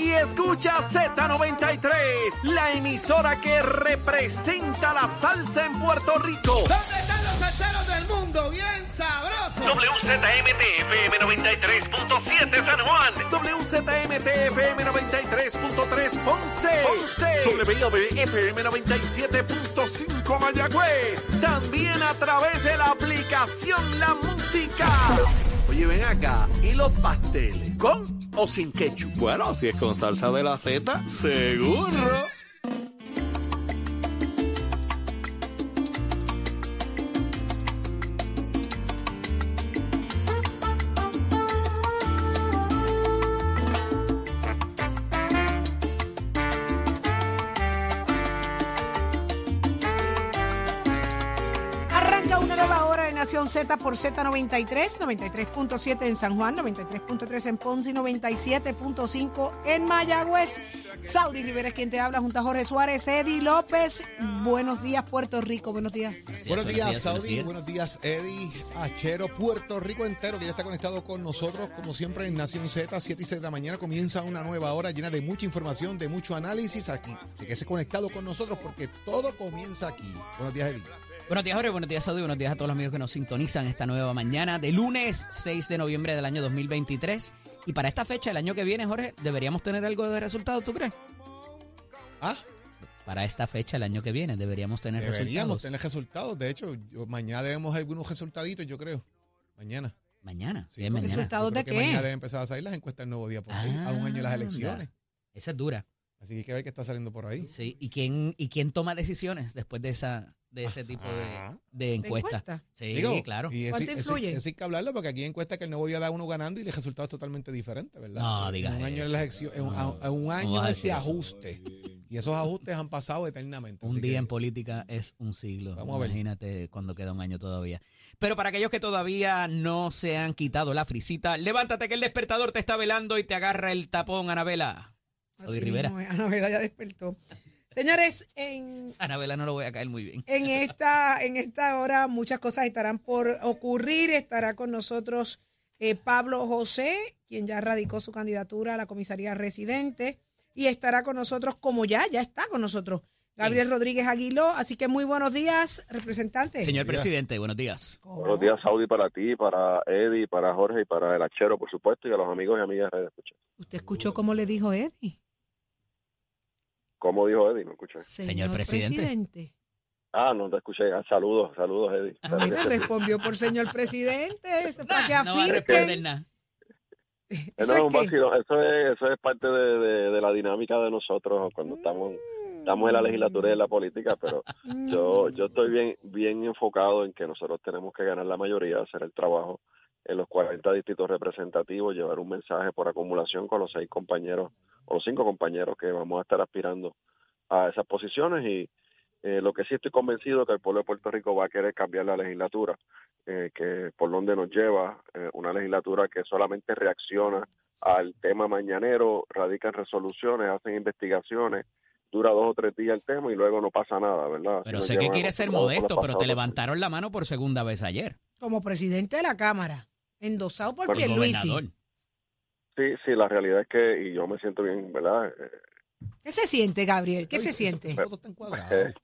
y escucha Z93, la emisora que representa la salsa en Puerto Rico. ¿Dónde están los salseros del mundo? Bien sabrosos. WZMTFM 93.7 San Juan. WZMTFM 93.3 Ponce. Ponce. WIOB-FM 97.5 Mayagüez. También a través de la aplicación La Música. Oye, ven acá. ¿Y los pasteles? ¿Con o sin ketchup? Bueno, si es con salsa de la Z, seguro. Nación Z por Z93, 93.7 en San Juan, 93.3 en Ponce y 97.5 en Mayagüez. Saudi Rivera es quien te habla, junto a Jorge Suárez, Eddie López. Buenos días, Puerto Rico, buenos días. Buenos días, Saudi. Buenos días, Eddie. Achero, Puerto Rico entero, que ya está conectado con nosotros, como siempre, en Nación Z, 7 y 6 de la mañana. Comienza una nueva hora llena de mucha información, de mucho análisis aquí. Así que se conectado con nosotros porque todo comienza aquí. Buenos días, Eddie. Buenos días, Jorge. Buenos días, Saudi. Buenos días a todos los amigos que nos sintonizan esta nueva mañana de lunes 6 de noviembre del año 2023. Y para esta fecha, el año que viene, Jorge, deberíamos tener algo de resultado, ¿tú crees? Ah, Para esta fecha, el año que viene, deberíamos tener deberíamos resultados. tener resultados. De hecho, yo- mañana debemos algunos resultaditos, yo creo. Mañana. Mañana. Sí, mañana. ¿Resultados de que mañana qué? deben empezar a salir las encuestas del nuevo día por ahí, a un año de las Anda. elecciones. Esa es dura. Así que hay que ver qué está saliendo por ahí. Sí. ¿Y quién, ¿Y quién toma decisiones después de esa de ese tipo de, de encuesta? encuesta? Sí, Digo, claro. Y eso, ¿Cuánto eso- influye? eso hay que hablarlo porque aquí hay encuestas que el nuevo día da uno ganando y el resultado es totalmente diferente, ¿verdad? No, digas En un año de eso. las elecciones, en un, No, en un año a de este eso. ajuste. Y esos ajustes han pasado eternamente. Un día que- en política es un siglo. Vamos a ver. Imagínate cuando queda un año todavía. Pero para aquellos que todavía no se han quitado la frisita, levántate que el despertador te está velando y te agarra el tapón, Anabela. Saudi Así Rivera. mismo. Anabela ya despertó. Señores, en, Anabela no lo voy a caer muy bien. en, esta, en esta hora muchas cosas estarán por ocurrir. Estará con nosotros eh, Pablo José, quien ya radicó su candidatura a la comisaría residente. Y estará con nosotros, como ya, ya está con nosotros, Gabriel Rodríguez Aguiló. Así que muy buenos días, representante. Señor días. presidente, buenos días. Buenos días, Saudi, para ti, para Eddie, para Jorge y para el Achero, por supuesto, y a los amigos y amigas de Escucha. ¿Usted escuchó cómo le dijo Eddie? ¿Cómo dijo Eddie? No escuché. Señor presidente. Ah, no te escuché. Ah, saludos, saludos, Eddie. Ah, mira, respondió por señor presidente. Eso para que No va a afirmen. responder nada. ¿Eso no, es eso, es, eso es parte de, de- de la dinámica de nosotros cuando estamos, estamos en la legislatura y en la política, pero yo, yo estoy bien, bien enfocado en que nosotros tenemos que ganar la mayoría, hacer el trabajo en los 40 distritos representativos, llevar un mensaje por acumulación con los seis compañeros o los cinco compañeros que vamos a estar aspirando a esas posiciones y eh, lo que sí estoy convencido que el pueblo de Puerto Rico va a querer cambiar la legislatura, eh, que por donde nos lleva eh, una legislatura que solamente reacciona al tema mañanero, radican resoluciones, hacen investigaciones, dura dos o tres días el tema y luego no pasa nada, ¿verdad? Pero sé que quieres ser modesto, pero te levantaron la mano por segunda vez ayer. Como presidente de la Cámara, endosado por Por Pierluisi. Sí, sí, la realidad es que, y yo me siento bien, ¿verdad? Eh, ¿Qué se siente, Gabriel? ¿Qué se siente? Eh,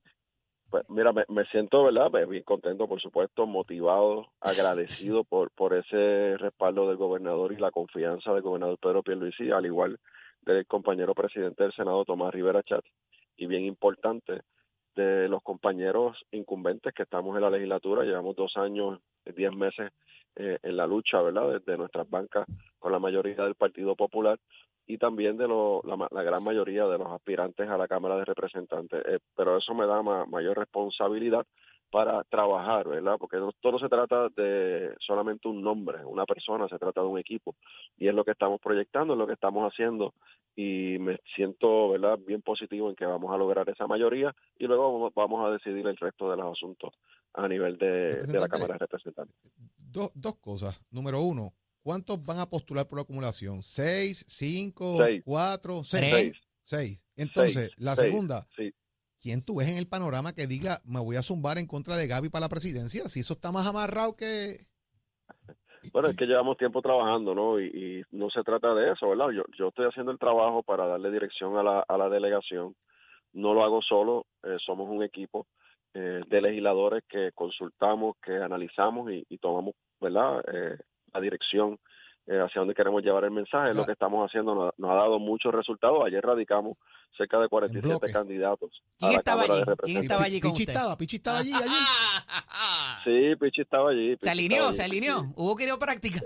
Pues mira, me, me siento, ¿verdad? Pues, Bien contento, por supuesto, motivado, agradecido por, por ese respaldo del gobernador y la confianza del gobernador Pedro Pierluisi, al igual del compañero presidente del Senado, Tomás Rivera Chat, y bien importante, de los compañeros incumbentes que estamos en la legislatura, llevamos dos años, diez meses eh, en la lucha, ¿verdad?, desde nuestras bancas con la mayoría del Partido Popular y también de la, la gran mayoría de los aspirantes a la Cámara de Representantes. Eh, pero eso me da ma- mayor responsabilidad para trabajar, ¿verdad? Porque no, todo se trata de solamente un nombre, una persona, se trata de un equipo. Y es lo que estamos proyectando, es lo que estamos haciendo. Y me siento, ¿verdad?, bien positivo en que vamos a lograr esa mayoría y luego vamos- a decidir el resto de los asuntos a nivel de, de la. Cámara de Representantes. Dos, dos cosas. Número uno, ¿cuántos van a postular por la acumulación? ¿Seis, cinco, Seis. cuatro, seis? Seis. Entonces, Seis, la seis, segunda, Sí. ¿Quién tú ves en el panorama que diga, me voy a zumbar en contra de Gaby para la presidencia? Si eso está más amarrado que... Bueno, es que llevamos tiempo trabajando, ¿no? Y, no se trata de eso, ¿verdad? Yo, yo estoy haciendo el trabajo para darle dirección a la, a la delegación. No lo hago solo, eh, somos un equipo eh, de legisladores que consultamos, que analizamos y, y tomamos, ¿verdad? Eh, la dirección eh, hacia dónde queremos llevar el mensaje. Es lo que estamos haciendo nos, nos ha dado muchos resultados. Ayer radicamos cerca de 47 bloque. candidatos. a ¿Quién la estaba de allí? ¿Quién estaba allí con Pichi usted? estaba, Pichi estaba allí, allí. Sí, Pichi estaba allí. Se alineó, se alineó. Pichi. Hubo quiropráctica.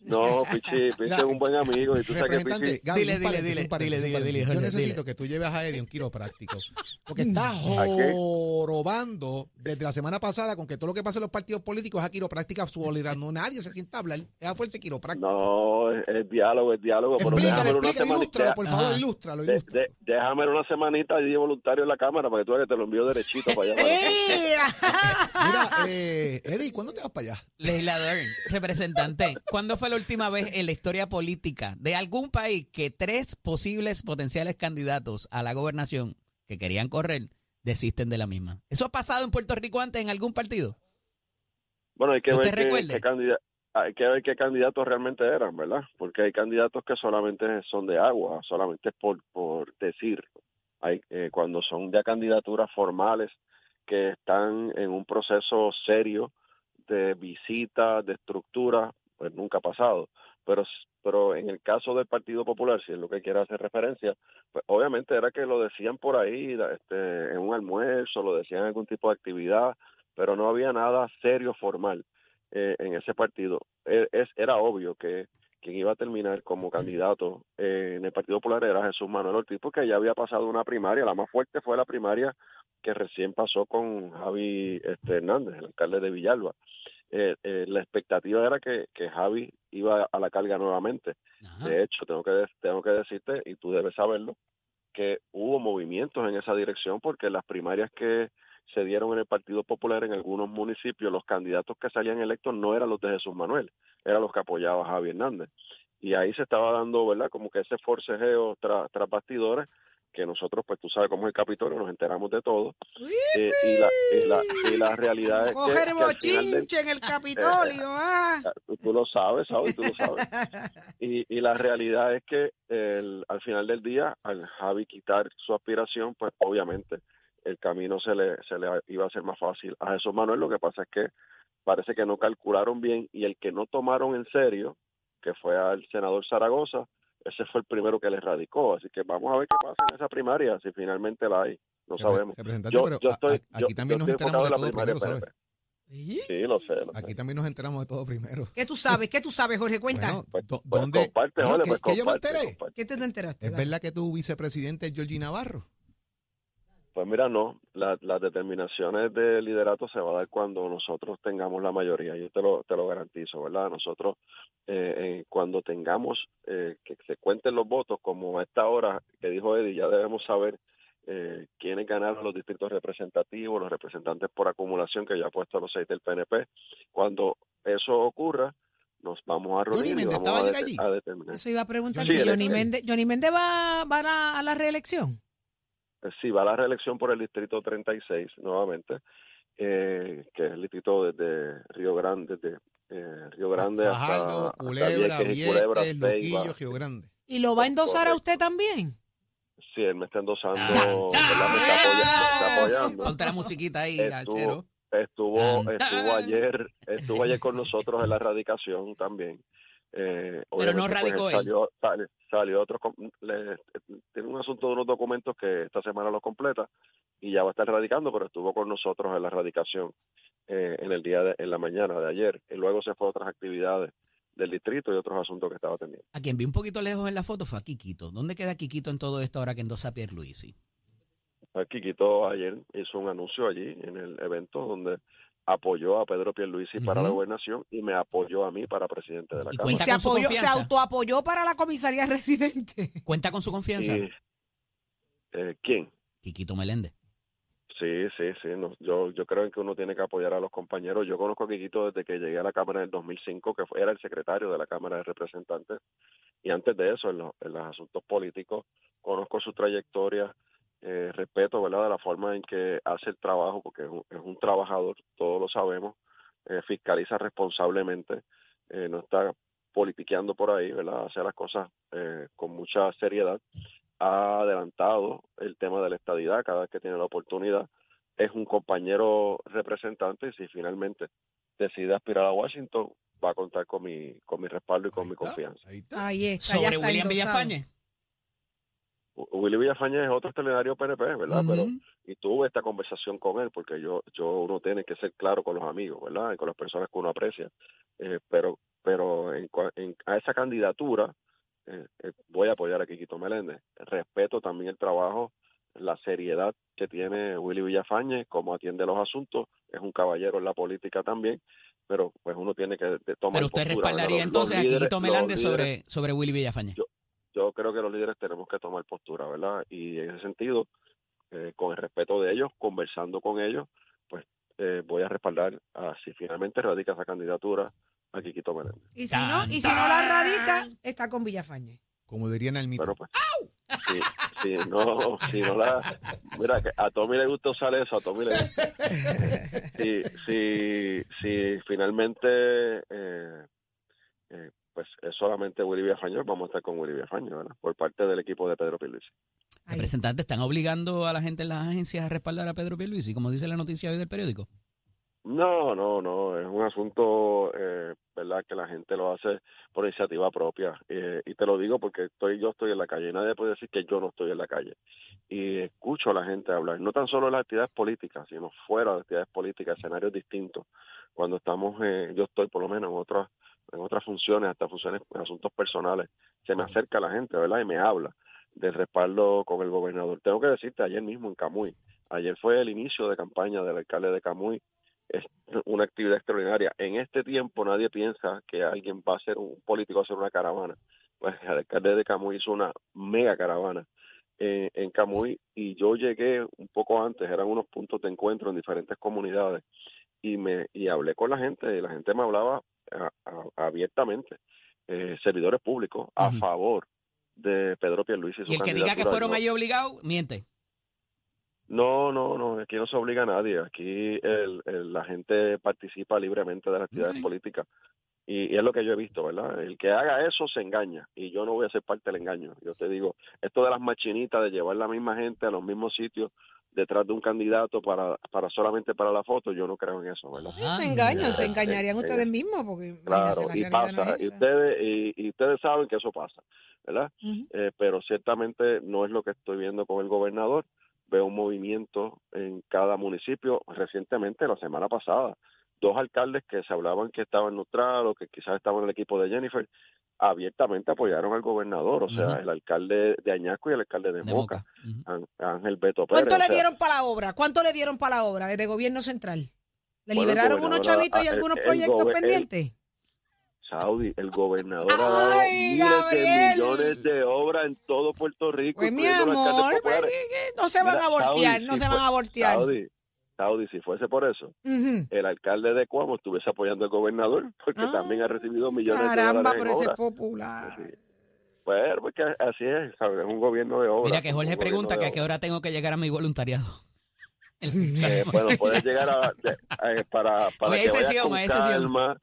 No, Pichi, Pichi es un buen amigo y tú sabes que Representante, Pichi... Gaby, Dile, dile, dile, dile, dile, Yo dile. necesito que tú lleves a Eddie un quiropráctico. Porque está qué? jorobando desde la semana pasada con que todo lo que pasa en los partidos políticos es a quiropráctica sólida. No, nadie se sienta a hablar. Es a fuerza No, es, es diálogo, es diálogo. Pero déjame una ilústralo, por favor, Ajá. ilústralo, de- ilústralo. de- déjame una semanita allí de voluntario en la cámara para que tú veas que te lo envío derechito para allá. para. Mira, eh, Eddie, ¿cuándo te vas para allá? Legislador, representante, ¿cuándo fue la última vez en la historia política de algún país que tres posibles potenciales candidatos a la gobernación que querían correr desisten de la misma? ¿Eso ha pasado en Puerto Rico antes en algún partido? Bueno, hay que ¿Que ver qué, qué candida- hay que ver qué candidatos realmente eran, ¿verdad? Porque hay candidatos que solamente son de agua, solamente por, por decir. Hay, eh, cuando son ya candidaturas formales que están en un proceso serio de visita, de estructura, pues nunca ha pasado. Pero, pero en el caso del Partido Popular, si es lo que quiere hacer referencia, pues obviamente era que lo decían por ahí, este, en un almuerzo, lo decían en algún tipo de actividad, pero no había nada serio, formal eh, en ese partido. Es, era obvio que quien iba a terminar como candidato eh, en el Partido Popular era Jesús Manuel Ortiz, porque ya había pasado una primaria, la más fuerte fue la primaria que recién pasó con Javi este, Hernández, el alcalde de Villalba. Eh, eh, la expectativa era que, que Javi iba a la carga nuevamente. Ajá. De hecho, tengo que, tengo que decirte, y tú debes saberlo, que hubo movimientos en esa dirección porque las primarias que se dieron en el Partido Popular en algunos municipios, los candidatos que salían electos no eran los de Jesús Manuel, eran los que apoyaba a Javi Hernández. Y ahí se estaba dando, ¿verdad? Como que ese forcejeo tras tras bastidores, que nosotros, pues tú sabes cómo es el Capitolio, nos enteramos de todo. Eh, y, la, y, la, y la realidad es que, Coger que al final del- bochinche en el Capitolio, ah. Tú- tú lo sabes, ¿sabes? Tú lo sabes. Y, y la realidad es que el, al final del día, al Javi quitar su aspiración, pues obviamente el camino se le, se le iba a ser más fácil a Jesús Manuel. Lo que pasa es que parece que no calcularon bien y el que no tomaron en serio, que fue al senador Zaragoza, ese fue el primero que le radicó. Así que vamos a ver qué pasa en esa primaria, si finalmente la hay. No sabemos. Yo, pero yo estoy, a- aquí también yo nos enteramos de todo primero. ¿Sí? Sí, lo sé, lo sé. Aquí también nos enteramos de todo primero. ¿Qué tú sabes? ¿Qué tú sabes, Jorge? Cuenta. Bueno, Pues- pues ¿dónde? comparte, Bueno, pues que yo me enteré. comparte. ¿Qué te, te enteraste? ¿Es Dale. verdad que tu vicepresidente es Georgie Navarro? Pues mira, no, la- las determinaciones de liderato se va a dar cuando nosotros tengamos la mayoría, yo te lo, te lo garantizo, ¿verdad? Nosotros, eh, eh, cuando tengamos eh, que se cuenten los votos, como a esta hora que dijo Eddie, ya debemos saber eh, quiénes ganaron los distritos representativos, los representantes por acumulación, que ya ha puesto los seis del PNP. Cuando eso ocurra, nos vamos a Johnny reunir y Méndez vamos estaba a, ayer det- allí. a determinar. Eso iba a preguntar Sí, si Johnny. Méndez, Johnny Méndez va, va a, la, a la reelección. Eh, Sí, va a la reelección por el distrito 36 nuevamente, eh, que es el distrito desde Río Grande, desde eh, Río Grande Fajardo, hasta, hasta Culebra, Vieques Culebra, Vieques. Luquillo, Río Grande. ¿Y lo va a endosar a Correcto. usted también? Sí, él me está endosando, Ah. ¿verdad? me, está apoya- me está apoyando. Ponte la musiquita ahí, Estuvo-. Estuvo, estuvo ayer, estuvo ayer con nosotros en la radicación también. Eh, Pero no obviamente, pues, radicó él. salió, sale- salió otro, le- tiene un asunto de unos documentos que esta semana lo completa y ya va a estar radicando, pero estuvo con nosotros en la radicación eh, en el día de, en la mañana de ayer y luego se fue a otras actividades del distrito y otros asuntos que estaba atendiendo. A quien vi un poquito lejos en la foto fue a Quiquito. ¿Dónde queda Quiquito en todo esto ahora que endosa Pierluisi? Quiquito ayer hizo un anuncio allí en el evento donde apoyó a Pedro Pierluisi para la gobernación y me apoyó a mí para presidente de la Y Cámara. Y se apoyó, se autoapoyó para la comisaría residente. ¿Cuenta con su confianza? Y, eh, ¿Quién? Quiquito Meléndez. Sí, sí, sí. no, yo, yo creo que uno tiene que apoyar a los compañeros. Yo conozco a Quiquito desde que llegué a la Cámara en el 2005, que fue- era el secretario de la Cámara de Representantes. Y antes de eso, en, los- en los asuntos políticos, conozco su trayectoria, eh, respeto, ¿verdad?, de la forma en que hace el trabajo, porque es un, es un trabajador, todos lo sabemos, eh, fiscaliza responsablemente. eh, no está politiqueando por ahí, ¿verdad? Hace las cosas eh, con mucha seriedad. Ha adelantado el tema de la estadidad cada vez que tiene la oportunidad. Es un compañero representante y si finalmente decide aspirar a Washington, va a contar con mi, con mi respaldo y con Ahí mi está, confianza. Ahí está. Ahí está, ya Sobre está William. Villafañe. Willy Villafañe es otro extraordinario PNP, ¿verdad? Pero y tuve esta conversación con él porque yo yo uno tiene que ser claro con los amigos, ¿verdad? Y con las personas que uno aprecia. Eh, pero pero en, en- a esa candidatura eh, eh, voy a apoyar a Quiquito Meléndez. Respeto también el trabajo, la seriedad que tiene Willy Villafañe, cómo atiende los asuntos. Es un caballero en la política también, pero pues uno tiene que tomar Pero usted postura, respaldaría entonces los a líderes- Quiquito Meléndez sobre, sobre Willy Villafañe. Yo- yo creo que los líderes tenemos que tomar postura, ¿verdad? Y en ese sentido, eh, con el respeto de ellos, conversando con ellos, pues eh, voy a respaldar, a, si finalmente radica esa candidatura, a Quiquito Meléndez. Y si no, y si no la radica, está con Villafañe. Como dirían al mito. Pues, si, si no, si no la... Mira, que a Tommy le gusta usar eso, a Tommy le gusta. Si, si, si finalmente, eh, eh, pues es solamente Willy Villafañe, vamos a estar con Willy Villafañe, ¿verdad? Por parte del equipo de Pedro Pierluisi. Representantes están obligando a la gente en las agencias a respaldar a Pedro Pierluisi, como dice la noticia hoy del periódico. No, no, no, es un asunto, eh, ¿verdad? Que la gente lo hace por iniciativa propia. Eh, y te lo digo porque estoy, yo estoy en la calle y nadie puede decir que yo no estoy en la calle. Y escucho a la gente hablar, no tan solo de las actividades políticas, sino fuera de actividades políticas, escenarios distintos. Cuando estamos, eh, yo estoy por lo menos en otras, en otras funciones, hasta funciones, en asuntos personales, se me acerca la gente, ¿verdad? Y me habla del respaldo con el gobernador. Tengo que decirte, ayer mismo en Camuy, ayer fue el inicio de campaña del alcalde de Camuy, es una actividad extraordinaria. En este tiempo nadie piensa que alguien va a ser un político, va a hacer una caravana. Pues el alcalde de Camuy hizo una mega caravana eh, en Camuy y yo llegué un poco antes, eran unos puntos de encuentro en diferentes comunidades y me y hablé con la gente y la gente me hablaba a- a- abiertamente, eh, servidores públicos a favor de Pedro Pierluisi. y su Y el que diga que fueron Yo- ahí obligados, miente. no, no, no, aquí no se obliga a nadie. Aquí el, el- la gente participa libremente de las actividades políticas. Y, y es lo que yo he visto, ¿verdad? El que haga eso se engaña. Y yo no voy a ser parte del engaño. Yo te digo, esto de las machinitas, de llevar la misma gente a los mismos sitios detrás de un candidato para, para solamente para la foto, yo no creo en eso, ¿verdad? Sí, se engañan, se eh, engañarían eh, ustedes mismos, porque Claro, y no pasa, y ustedes, y, y ustedes saben que eso pasa, ¿verdad? Eh, pero ciertamente no es lo que estoy viendo con el gobernador. Veo un movimiento en cada municipio. Recientemente, la semana pasada, dos alcaldes que se hablaban que estaban neutrales o que quizás estaban en el equipo de Jennifer, abiertamente apoyaron al gobernador, o sea, el alcalde de Añasco y el alcalde de, De Moca, Ángel Beto Pérez. ¿Cuánto o le sea, dieron para la obra? ¿Cuánto le dieron para la obra desde gobierno central? ¿Le Bueno, liberaron unos chavitos y algunos el- proyectos gobe- el- pendientes? Saudi, el gobernador ha dado Ay, miles de millones de obras en todo Puerto Rico. Pues mi amor, pues, no se van Mira, a voltear, Saudi, no si se fue- van a voltear. Saudi, Saudi, si fuese por eso, el alcalde de Cuamo estuviese apoyando al gobernador, porque Ah, también ha recibido millones de Caramba, dólares en pero ese es popular. Sí. Pues, porque así es, ¿sabes? Es un gobierno de obras. Mira que Jorge pregunta que a qué hora tengo que llegar a mi voluntariado. Eh, bueno, puedes llegar a, de- eh, para, para que vayas sesión, con calma.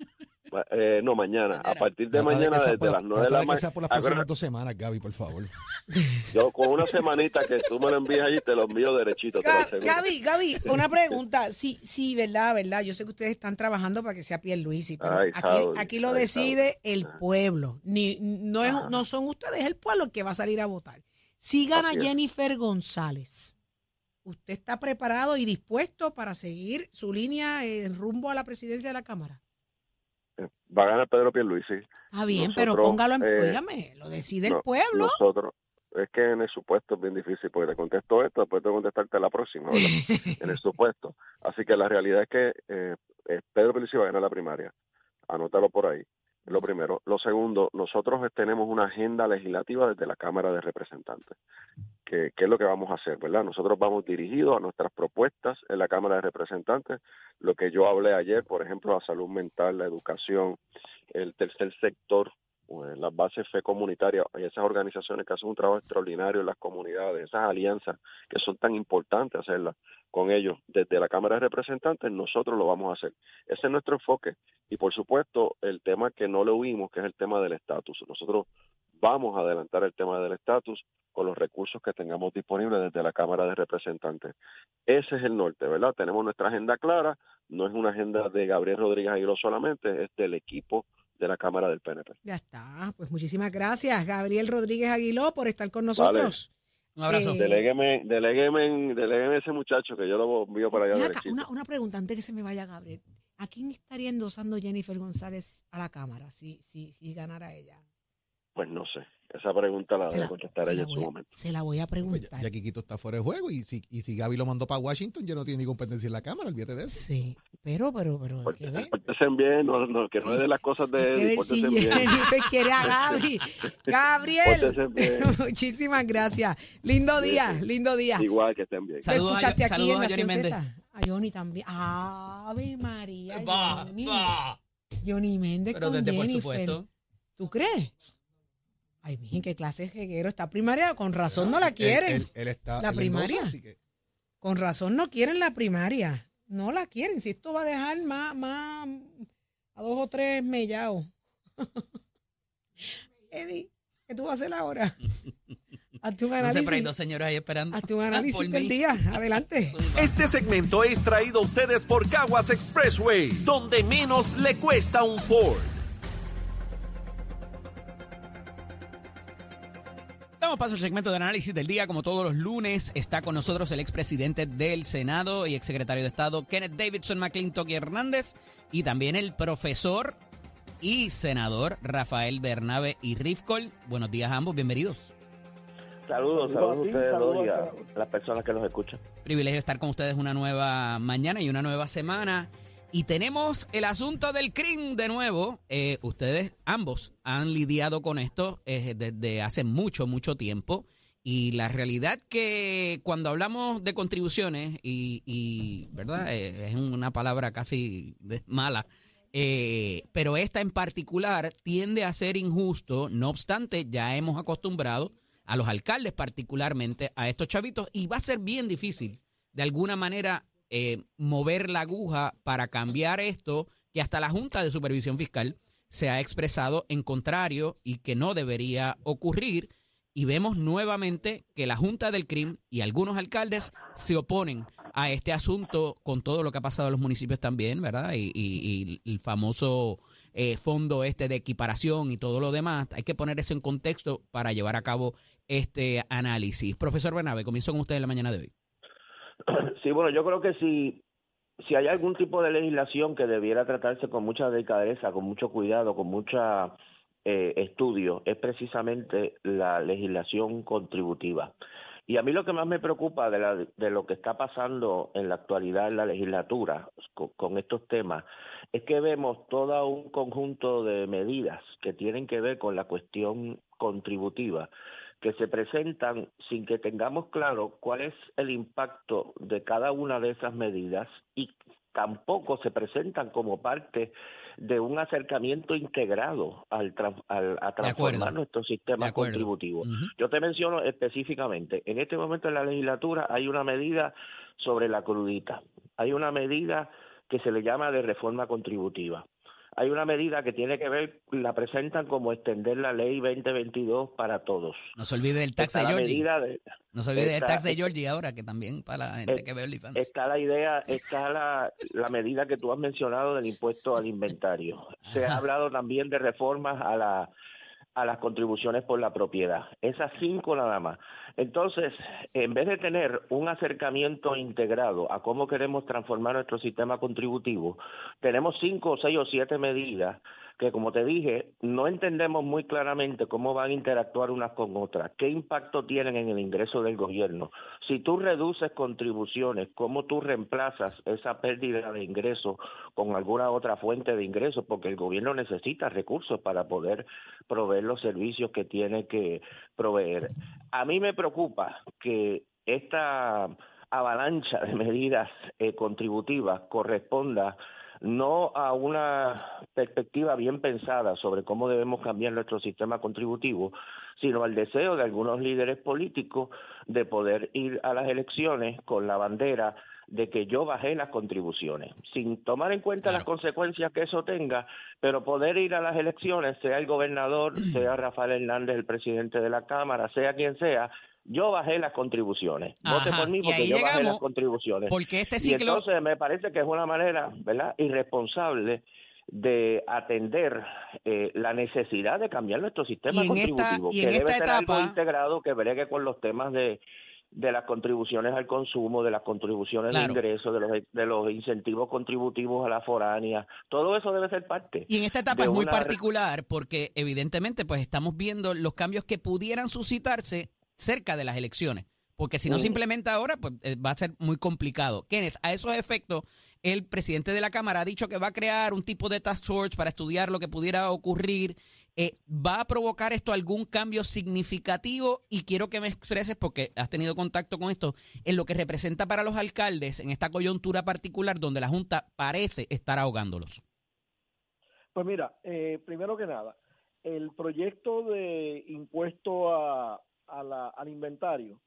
Eh, no, mañana. A partir de Trata de mañana, que sea desde por la- las 9 de trata la de que sea por las mañana. próximas dos semanas, Gaby, por favor. Yo con una semanita que tú me lo envíes allí, te lo envío derechito, te lo Ga- aseguro. Gaby, Gaby, una pregunta. Sí, sí, verdad, verdad. Yo sé que ustedes están trabajando para que sea Pierluisi, pero Ay, aquí, Saudi, aquí lo ay, decide el pueblo. Ni, no, es, no son ustedes, es el pueblo el que va a salir a votar. Si gana Así es. Jennifer González, ¿usted está preparado y dispuesto para seguir su línea en rumbo a la presidencia de la Cámara? Va a ganar Pedro Pierluisi. Está bien, pero póngalo en, eh, lo decide el pueblo. Nosotros, es que en el supuesto es bien difícil, porque te contesto esto, después tengo que contestarte la próxima, en el supuesto. Así que la realidad es que eh, eh, Pedro Pierluisi va a ganar la primaria. Anótalo por ahí. Lo primero. Lo segundo, nosotros tenemos una agenda legislativa desde la Cámara de Representantes. ¿Qué, qué es lo que vamos a hacer, verdad? Nosotros vamos dirigidos a nuestras propuestas en la Cámara de Representantes. Lo que yo hablé ayer, por ejemplo, la salud mental, la educación, el tercer sector las bases fe comunitaria y esas organizaciones que hacen un trabajo extraordinario en las comunidades, esas alianzas que son tan importantes hacerlas con ellos desde la Cámara de Representantes, nosotros lo vamos a hacer. Ese es nuestro enfoque. Y por supuesto, el tema que no le huimos, que es el tema del estatus. Nosotros vamos a adelantar el tema del estatus con los recursos que tengamos disponibles desde la Cámara de Representantes. Ese es el norte, ¿verdad? Tenemos nuestra agenda clara, no es una agenda de Gabriel Rodríguez Aguiló solamente, es del equipo de la Cámara del PNP. Ya está. Pues muchísimas gracias, Gabriel Rodríguez Aguiló, por estar con nosotros. Un abrazo. Eh, Delégueme, delégueme, delégueme ese muchacho que yo lo envío para allá. Acá, una, una pregunta antes que se me vaya Gabriel. ¿A quién estaría endosando Jennifer González a la Cámara si, si, si ganara ella? Pues no sé, esa pregunta la debe contestar ella la en su voy a- momento. Se la voy a Pues ya, preguntar. ya Quiquito está fuera de juego y si, y si Gaby lo mandó para Washington, ya no tiene ni competencia en la Cámara, olvídate de eso. Sí, pero, pero, pero, que Pórtense bien, no, no, que no Sí. es de las cosas de Hay que él, ver si. Jennifer quiere a Gaby. Gabriel, muchísimas gracias. Lindo día, lindo día. Igual que estén bien. Saludos a- escuchaste aquí saludos en a Johnny Méndez. A Johnny también. Ave María. Va, Johnny. va. Johnny Méndez Pero con desde por Jennifer. supuesto. ¿Tú crees? Ay, miren, qué clase de jeguero. Está primaria, con razón no la quieren. Él, él está La primaria. así que- Con razón no quieren la primaria. No la quieren. Si esto va a dejar más, más a dos o tres mellados. Eddie, ¿qué tú vas a hacer ahora? Hazte un No análisis. pero hay dos señores ahí esperando. hazte un Por análisis del mí. día. Adelante. Este segmento es traído a ustedes por Caguas Expressway, donde menos le cuesta un Ford. Damos paso al segmento de análisis del día. Como todos los lunes, está con nosotros el expresidente del Senado y exsecretario de Estado, Kenneth Davidson McClintock Hernández, y también el profesor y senador Rafael Bernabe y Rifkol. Buenos días a ambos, bienvenidos. Saludos, saludos a ustedes dos y a las personas que nos escuchan. Privilegio estar con ustedes una nueva mañana y una nueva semana. Y tenemos el asunto del CRIM de nuevo. Eh, ustedes ambos han lidiado con esto eh, desde hace mucho, mucho tiempo. Y la realidad que cuando hablamos de contribuciones, y, ¿verdad? Eh, es una palabra casi mala, pero esta en particular tiende a ser injusto. No obstante, ya hemos acostumbrado a los alcaldes particularmente a estos chavitos y va a ser bien difícil de alguna manera eh, mover la aguja para cambiar esto que hasta la Junta de Supervisión Fiscal se ha expresado en contrario y que no debería ocurrir. Y vemos nuevamente que la Junta del CRIM y algunos alcaldes se oponen a este asunto con todo lo que ha pasado en los municipios también, ¿verdad? Y, el famoso eh, fondo este de equiparación y todo lo demás. Hay que poner eso en contexto para llevar a cabo este análisis. Profesor Bernabe, comienzo con usted en la mañana de hoy. Sí, bueno, yo creo que si, si hay algún tipo de legislación que debiera tratarse con mucha delicadeza, con mucho cuidado, con mucha eh, estudio, es precisamente la legislación contributiva. Y a mí lo que más me preocupa de, la, de lo que está pasando en la actualidad en la legislatura con, con estos temas es que vemos todo un conjunto de medidas que tienen que ver con la cuestión contributiva que se presentan sin que tengamos claro cuál es el impacto de cada una de esas medidas y tampoco se presentan como parte de un acercamiento integrado al, al- a transformar nuestro sistema contributivo. Yo te menciono específicamente, en este momento en la legislatura hay una medida sobre la crudita, hay una medida que se le llama de reforma contributiva. Hay una medida que tiene que ver, la presentan como extender la ley 2022 para todos. No se olvide del tax de Georgie. de, No se olvide del tax de Georgie ahora, que también para la gente Eh, que ve OnlyFans. está la idea, está la, la medida que tú has mencionado del impuesto al inventario. Se Ajá. ha hablado también de reformas a la a las contribuciones por la propiedad. Esas cinco nada más. Entonces, en vez de tener un acercamiento integrado a cómo queremos transformar nuestro sistema contributivo, tenemos cinco, seis o siete medidas que, como te dije, no entendemos muy claramente cómo van a interactuar unas con otras, qué impacto tienen en el ingreso del gobierno. Si tú reduces contribuciones, ¿cómo tú reemplazas esa pérdida de ingresos con alguna otra fuente de ingresos? Porque el gobierno necesita recursos para poder proveer los servicios que tiene que proveer. A mí me preocupa que esta avalancha de medidas eh, contributivas corresponda no a una perspectiva bien pensada sobre cómo debemos cambiar nuestro sistema contributivo, sino al deseo de algunos líderes políticos de poder ir a las elecciones con la bandera de que yo bajé las contribuciones, sin tomar en cuenta las consecuencias que eso tenga, pero poder ir a las elecciones, sea el gobernador, sea Rafael Hernández, el presidente de la Cámara, sea quien sea, yo bajé las contribuciones. Vote por mí y porque yo bajé las contribuciones. Porque este Y ciclo... entonces me parece que es una manera, ¿verdad?, irresponsable de atender eh, la necesidad de cambiar nuestro sistema Y en esta- contributivo, y en que debe ser etapa- algo integrado que bregue con los temas de de las contribuciones al consumo, de las contribuciones Claro. de ingresos, de los, de los incentivos contributivos a la foránea, todo eso debe ser parte. Y en esta etapa es muy una- particular porque evidentemente pues estamos viendo los cambios que pudieran suscitarse cerca de las elecciones. Porque si no se Mm. implementa ahora, pues eh, va a ser muy complicado. Kenneth, a esos efectos, el presidente de la Cámara ha dicho que va a crear un tipo de task force para estudiar lo que pudiera ocurrir. Eh, ¿Va a provocar esto algún cambio significativo? Y quiero que me expreses, porque has tenido contacto con esto, en lo que representa para los alcaldes en esta coyuntura particular donde la Junta parece estar ahogándolos. Pues mira, eh, primero que nada, el proyecto de impuesto a, a la- al inventario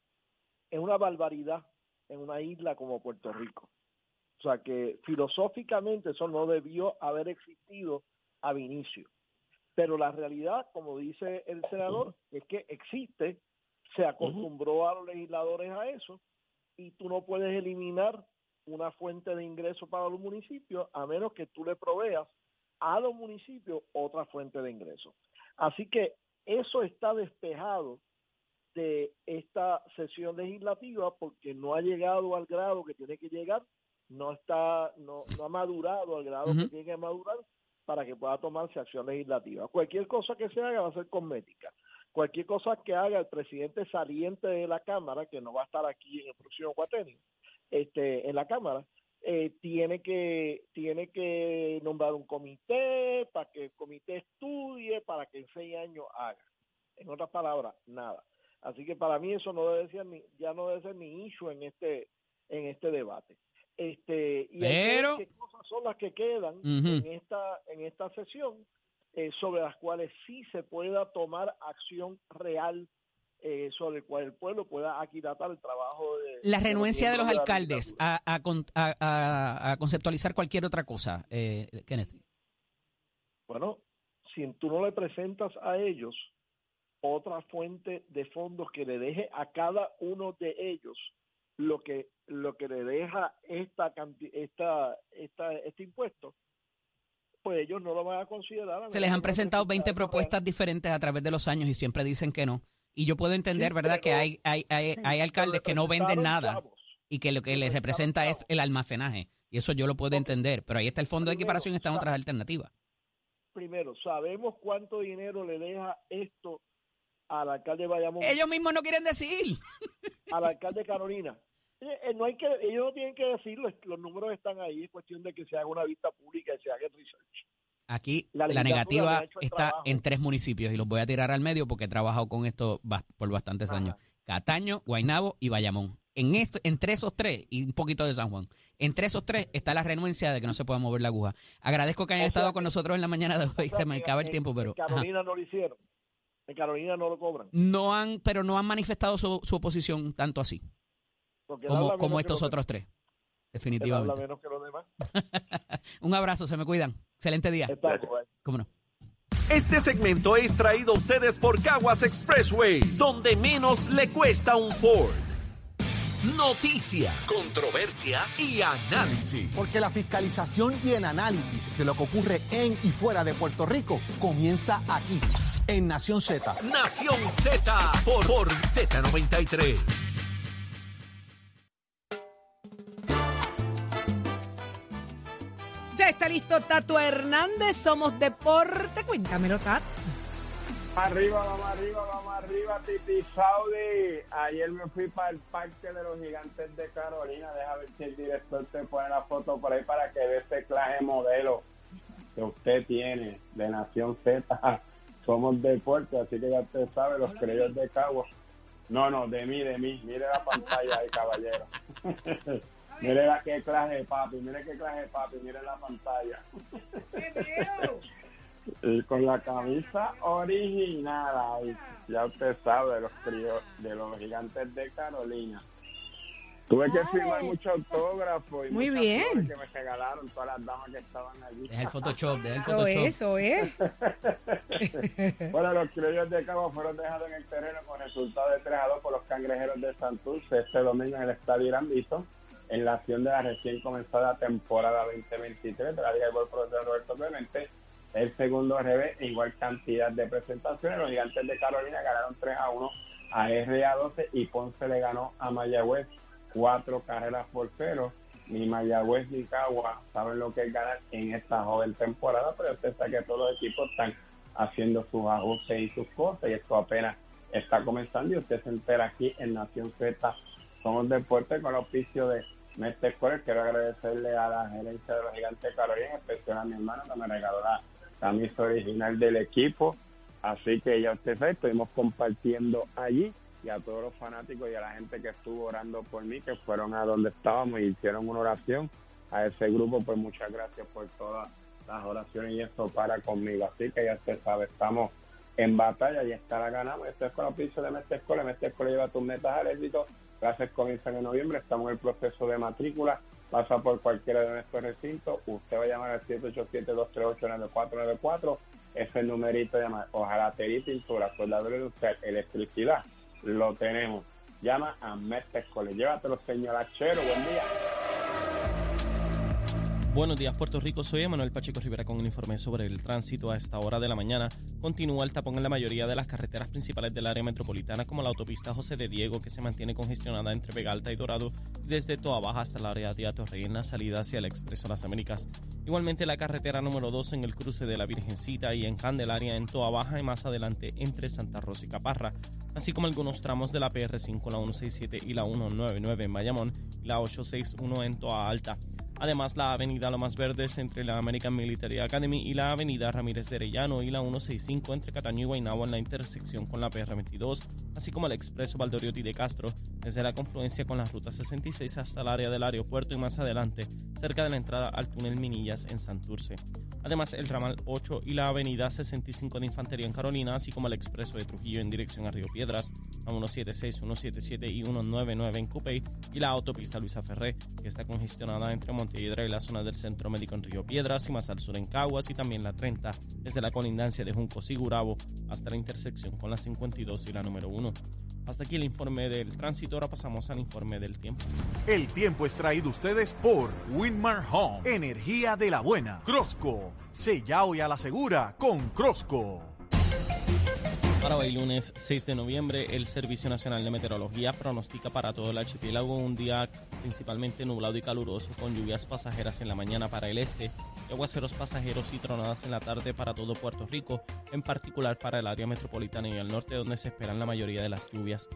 es una barbaridad en una isla como Puerto Rico. O sea que filosóficamente eso no debió haber existido ab inicio. Pero la realidad, como dice el senador, es que existe, se acostumbró a los legisladores a eso y tú no puedes eliminar una fuente de ingreso para los municipios a menos que tú le proveas a los municipios otra fuente de ingreso. Así que eso está despejado de esta sesión legislativa porque no ha llegado al grado que tiene que llegar, no está, no, no ha madurado al grado que tiene que madurar para que pueda tomarse acción legislativa. Cualquier cosa que se haga va a ser cosmética. Cualquier cosa que haga el presidente saliente de la Cámara, que no va a estar aquí en el próximo cuatrenio, este, en la Cámara, eh, tiene que tiene que nombrar un comité para que el comité estudie, para que en seis años haga. En otras palabras, nada. Así que para mí eso no debe ser ni, ya no debe ser ni issue en este en este debate. Este y Pero- qué cosas son las que quedan en esta en esta sesión eh, sobre las cuales sí se pueda tomar acción real eh, sobre el cual el pueblo pueda aquilatar el trabajo de La renuencia de los alcaldes a, a con- a- a- a conceptualizar cualquier otra cosa, eh, Kenneth. Bueno, si tú no le presentas a ellos otra fuente de fondos que le deje a cada uno de ellos lo que lo que le deja esta canti- esta, esta este impuesto, pues ellos no lo van a considerar. a Se les han presentado presenten 20 algo propuestas diferentes a través de los años y siempre dicen que no. Y yo puedo entender, Sí, ¿verdad?, que hay, hay, hay, hay alcaldes que no venden nada chavos. y que lo que le les representa es el almacenaje. Y eso yo lo puedo entender. Pero ahí está el fondo de equiparación y están otras alternativas. Primero, sabemos cuánto dinero le deja esto al alcalde de Bayamón, Ellos mismos no quieren decir. al alcalde de Carolina. Eh, no hay que, ellos no tienen que decirlo, los números están ahí, es cuestión de que se haga una vista pública y se haga el research. Aquí La la, negativa está trabajo. en tres municipios y los voy a tirar al medio porque he trabajado con esto bast- por bastantes Ajá. años. Cataño, Guaynabo y Bayamón. En esto, entre esos tres, y un poquito de San Juan, entre esos tres está la renuencia de que no se pueda mover la aguja. Agradezco que hayan O sea estado con nosotros en la mañana de O hoy. sea Se me acaba el tiempo, pero ajá. Carolina no lo hicieron. En Carolina no lo cobran. no han, pero no han manifestado su, su oposición tanto así Porque como, como estos otros tres. habla Definitivamente. menos que los demás. Un abrazo, se me cuidan. Excelente día. ¿Cómo no? Este segmento es traído a ustedes por Caguas Expressway, donde menos le cuesta un Ford. Noticias, controversias y análisis. Porque la fiscalización y el análisis de lo que ocurre en y fuera de Puerto Rico comienza aquí, en Nación Z. Nación Z por, por Z93. Ya está listo Tato Hernández, somos deporte. Cuéntamelo, Tato. Arriba, vamos arriba, vamos arriba, Titi Saudi. Ayer me fui para el parque de los gigantes de Carolina. Deja ver si el director te pone la foto por ahí para que vea este clase modelo que usted tiene de Nación Z. Somos deporte, así que ya usted sabe, los criollos de Cagua. No, no, de mí, de mí. Mire la pantalla ahí, caballero. Mire la qué clase de papi, mire qué clase de papi, mire la pantalla. Y con la camisa original ahí, ya usted sabe de los críos, de los gigantes de Carolina. Tuve que firmar mucho autógrafo y Muy bien. que me regalaron todas las damas que estaban allí. Deja el Photoshop, deja el Eso Photoshop. es, eso es. Bueno, los criollos de Cabo fueron dejados en el terreno con resultado de 3 a 2 por los cangrejeros de Santurce este domingo en el Estadio Irán Bison, en la acción de la recién comenzada temporada 2023 de la Liga de Golf Profesor Roberto Clemente. Segundo revés, igual cantidad de presentaciones. Los gigantes de Carolina ganaron 3 a 1 a RA12 y Ponce le ganó a Mayagüez cuatro carreras por cero. Ni Mayagüez ni Cagua saben lo que es ganar en esta joven temporada, pero usted sabe que todos los equipos están haciendo sus ajustes y sus cosas y esto apenas está comenzando y usted se entera aquí en Nación Z. Somos Deportes con el auspicio de Mestre. Quiero agradecerle a la gerencia de los gigantes de Carolina, en especial a mi hermano que me regaló la camisa original del equipo. Así que ya usted sabe, estuvimos compartiendo allí y a todos los fanáticos y a la gente que estuvo orando por mí, que fueron a donde estábamos y hicieron una oración. A ese grupo, pues muchas gracias por todas las oraciones y esto para conmigo. Así que ya usted sabe, estamos en batalla y esta la ganamos. Esto es con el piso de Mestre Escuela. Mestre Escuela lleva tus metas al éxito. Clases comienzan en noviembre. Estamos en el proceso de matrícula. Pasa por cualquiera de nuestros recintos. Usted va a llamar al 787-238-9494. Ese numerito llama hojalatería y pintura, soldadura industrial, electricidad. Lo tenemos. Llama a Mestre Escuela. Llévatelo, señor Achero. Buen día. Buenos días, Puerto Rico. Soy Emanuel Pacheco Rivera con un informe sobre el tránsito a esta hora de la mañana. Continúa el tapón en la mayoría de las carreteras principales del área metropolitana, como la autopista José de Diego, que se mantiene congestionada entre Vega Alta y Dorado, desde Toa Baja hasta el área de la salida hacia el Expreso Las Américas. Igualmente la carretera número 2 en el cruce de la Virgencita y en Candelaria en Toa Baja y más adelante entre Santa Rosa y Caparra, así como algunos tramos de la PR5, la 167 y la 199 en Bayamón y la 861 en Toa Alta. Además, la avenida Lomas Verdes entre la American Military Academy y la avenida Ramírez de Arellano y la 165 entre Cataño y Guaynabo en la intersección con la PR22, así como el expreso Valdoriotti de Castro desde la confluencia con la ruta 66 hasta el área del aeropuerto y más adelante, cerca de la entrada al túnel Minillas en Santurce. Además, el ramal 8 y la avenida 65 de Infantería en Carolina, así como el expreso de Trujillo en dirección a Río Piedras, a 176, 177 y 199 en Cupey, y la autopista Luisa Ferré, que está congestionada entre Y la zona del Centro Médico en Río Piedras, y más al sur en Caguas, y también la 30, desde la colindancia de Juncos y Gurabo hasta la intersección con la 52 y la número 1. Hasta aquí el informe del tránsito, ahora pasamos al informe del tiempo. El tiempo es traído ustedes por Winmar Home, energía de la buena. Crosco, sella hoy a la segura con Crosco. Para hoy lunes 6 de noviembre, el Servicio Nacional de Meteorología pronostica para todo el archipiélago un día principalmente nublado y caluroso con lluvias pasajeras en la mañana para el este aguaceros pasajeros y tronadas en la tarde para todo Puerto Rico, en particular para el área metropolitana y el norte donde se esperan la mayoría de las lluvias.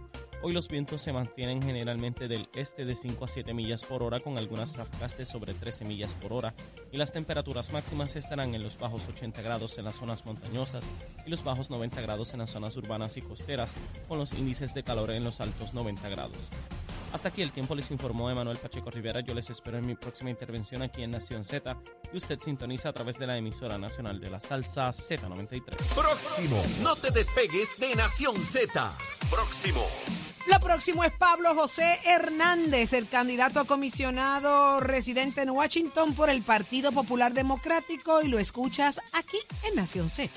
Hoy los vientos se mantienen generalmente del este de 5 a 7 millas por hora con algunas ráfagas de sobre 13 millas por hora y las temperaturas máximas estarán en los bajos 80 grados en las zonas montañosas y los bajos 90 grados en las zonas urbanas y costeras con los índices de calor en los altos 90 grados. Hasta aquí el tiempo les informó Emanuel Pacheco Rivera. Yo les espero en mi próxima intervención aquí en Nación Z y usted sintoniza a través de la emisora nacional de la salsa Z93. Próximo, no te despegues de Nación Z. Próximo. Lo próximo es Pablo José Hernández, el candidato a comisionado residente en Washington por el Partido Popular Democrático y lo escuchas aquí en Nación Z.